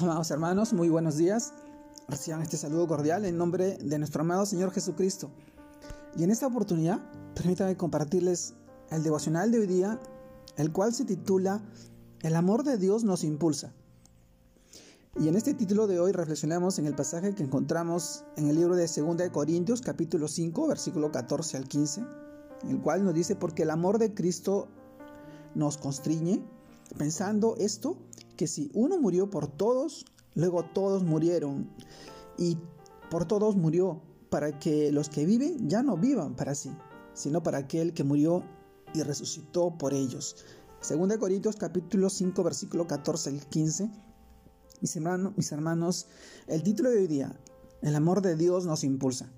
Amados hermanos, muy buenos días. Reciban este saludo cordial en nombre de nuestro amado Señor Jesucristo. Y en esta oportunidad, permítanme compartirles el devocional de hoy día, el cual se titula El amor de Dios nos impulsa. Y en este título de hoy reflexionamos en el pasaje que encontramos en el libro de 2 de Corintios, capítulo 5, versículo 14 al 15, en el cual nos dice, porque el amor de Cristo nos constriñe, pensando esto, que si uno murió por todos, luego todos murieron. Y por todos murió, para que los que viven ya no vivan para sí, sino para aquel que murió y resucitó por ellos. Según de Corintios capítulo 5 versículo 14 al 15. Mis hermanos, mis hermanos, el título de hoy día, el amor de Dios nos impulsa.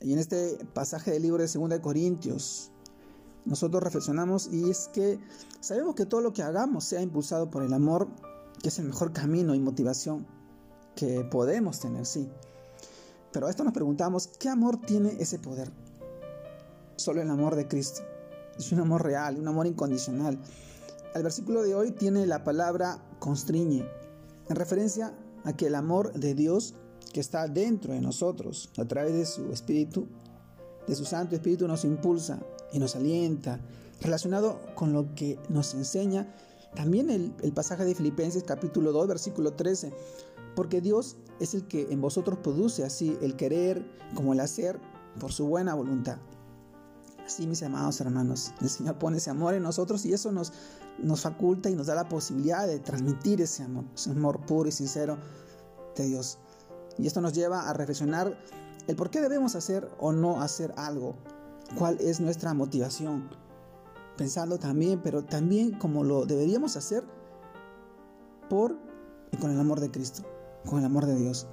Y en este pasaje del libro de 2 de Corintios, nosotros reflexionamos y es que sabemos que todo lo que hagamos sea impulsado por el amor, que es el mejor camino y motivación que podemos tener, sí. Pero a esto nos preguntamos, ¿qué amor tiene ese poder? Solo el amor de Cristo. Es un amor real, un amor incondicional. El versículo de hoy tiene la palabra constriñe, en referencia a que el amor de Dios que está dentro de nosotros, a través de su Espíritu, de su Santo Espíritu, nos impulsa y nos alienta, relacionado con lo que nos enseña también el, pasaje de Filipenses capítulo 2, versículo 13, porque Dios es el que en vosotros produce así el querer como el hacer por su buena voluntad. Así, mis amados hermanos, el Señor pone ese amor en nosotros y eso nos, nos faculta y nos da la posibilidad de transmitir ese amor, ese amor puro y sincero de Dios. Y esto nos lleva a reflexionar el por qué debemos hacer o no hacer algo, cuál es nuestra motivación, pensando también, pero también como lo deberíamos hacer por y con el amor de Cristo, con el amor de Dios.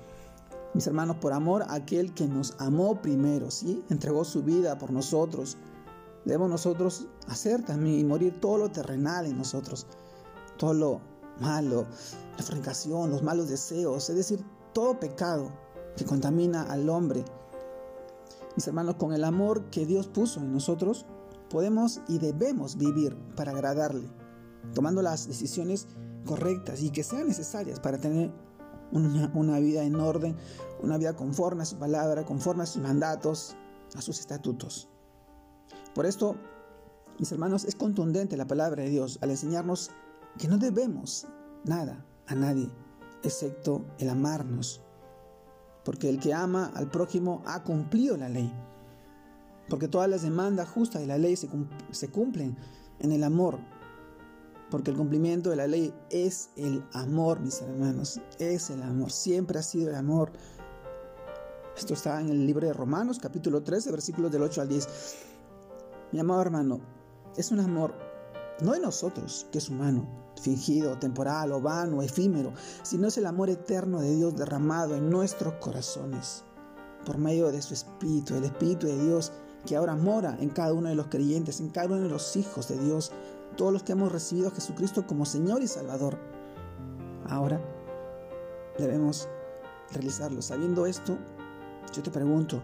Mis hermanos, por amor a aquel que nos amó primero, ¿sí? Entregó su vida por nosotros. Debemos nosotros hacer también y morir todo lo terrenal en nosotros, todo lo malo, la fornicación, los malos deseos, es decir, todo pecado que contamina al hombre. Mis hermanos, con el amor que Dios puso en nosotros, podemos y debemos vivir para agradarle, tomando las decisiones correctas y que sean necesarias para tener una, vida en orden, una vida conforme a su palabra, conforme a sus mandatos, a sus estatutos. Por esto, mis hermanos, es contundente la palabra de Dios al enseñarnos que no debemos nada a nadie, excepto el amarnos. Porque el que ama al prójimo ha cumplido la ley. Porque todas las demandas justas de la ley se, cumplen en el amor. Porque el cumplimiento de la ley es el amor, mis hermanos. Es el amor. Siempre ha sido el amor. Esto está en el libro de Romanos, capítulo 13, versículos del 8 al 10. Mi amado hermano, es un amor no de nosotros, que es humano, fingido, temporal o vano, efímero, sino es el amor eterno de Dios derramado en nuestros corazones por medio de su Espíritu, el Espíritu de Dios que ahora mora en cada uno de los creyentes, en cada uno de los hijos de Dios, todos los que hemos recibido a Jesucristo como Señor y Salvador. Ahora debemos realizarlo. Sabiendo esto, yo te pregunto,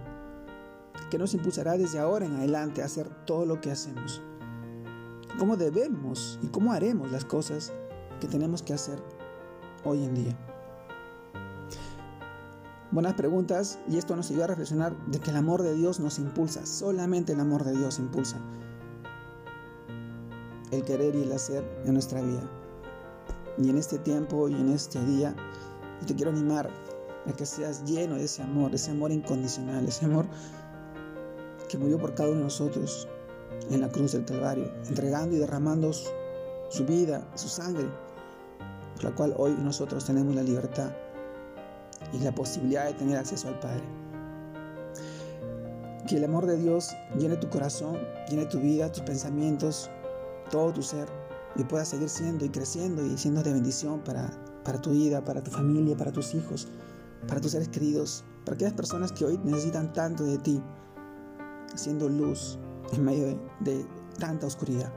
¿qué nos impulsará desde ahora en adelante a hacer todo lo que hacemos? ¿Cómo debemos y cómo haremos las cosas que tenemos que hacer hoy en día? Buenas preguntas y esto nos ayuda a reflexionar de que el amor de Dios nos impulsa, solamente el amor de Dios impulsa el querer y el hacer en nuestra vida. Y en este tiempo y en este día, yo te quiero animar a que seas lleno de ese amor, ese amor incondicional, ese amor que murió por cada uno de nosotros en la cruz del Calvario, entregando y derramando su, vida, su sangre, por la cual hoy nosotros tenemos la libertad y la posibilidad de tener acceso al Padre. Que el amor de Dios llene tu corazón, llene tu vida, tus pensamientos, todo tu ser y puedas seguir siendo y creciendo y siendo de bendición para, para tu vida, para tu familia, para tus hijos, para tus seres queridos, para aquellas personas que hoy necesitan tanto de ti, siendo luz en medio de, tanta oscuridad.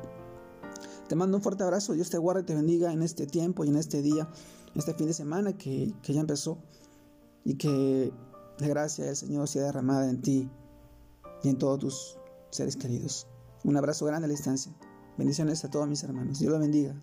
Te mando un fuerte abrazo, Dios te guarde y te bendiga en este tiempo y en este día, en este fin de semana que, que ya empezó y que la gracia del Señor sea derramada en ti y en todos tus seres queridos. Un abrazo grande a la distancia. Bendiciones a todos mis hermanos. Dios los bendiga.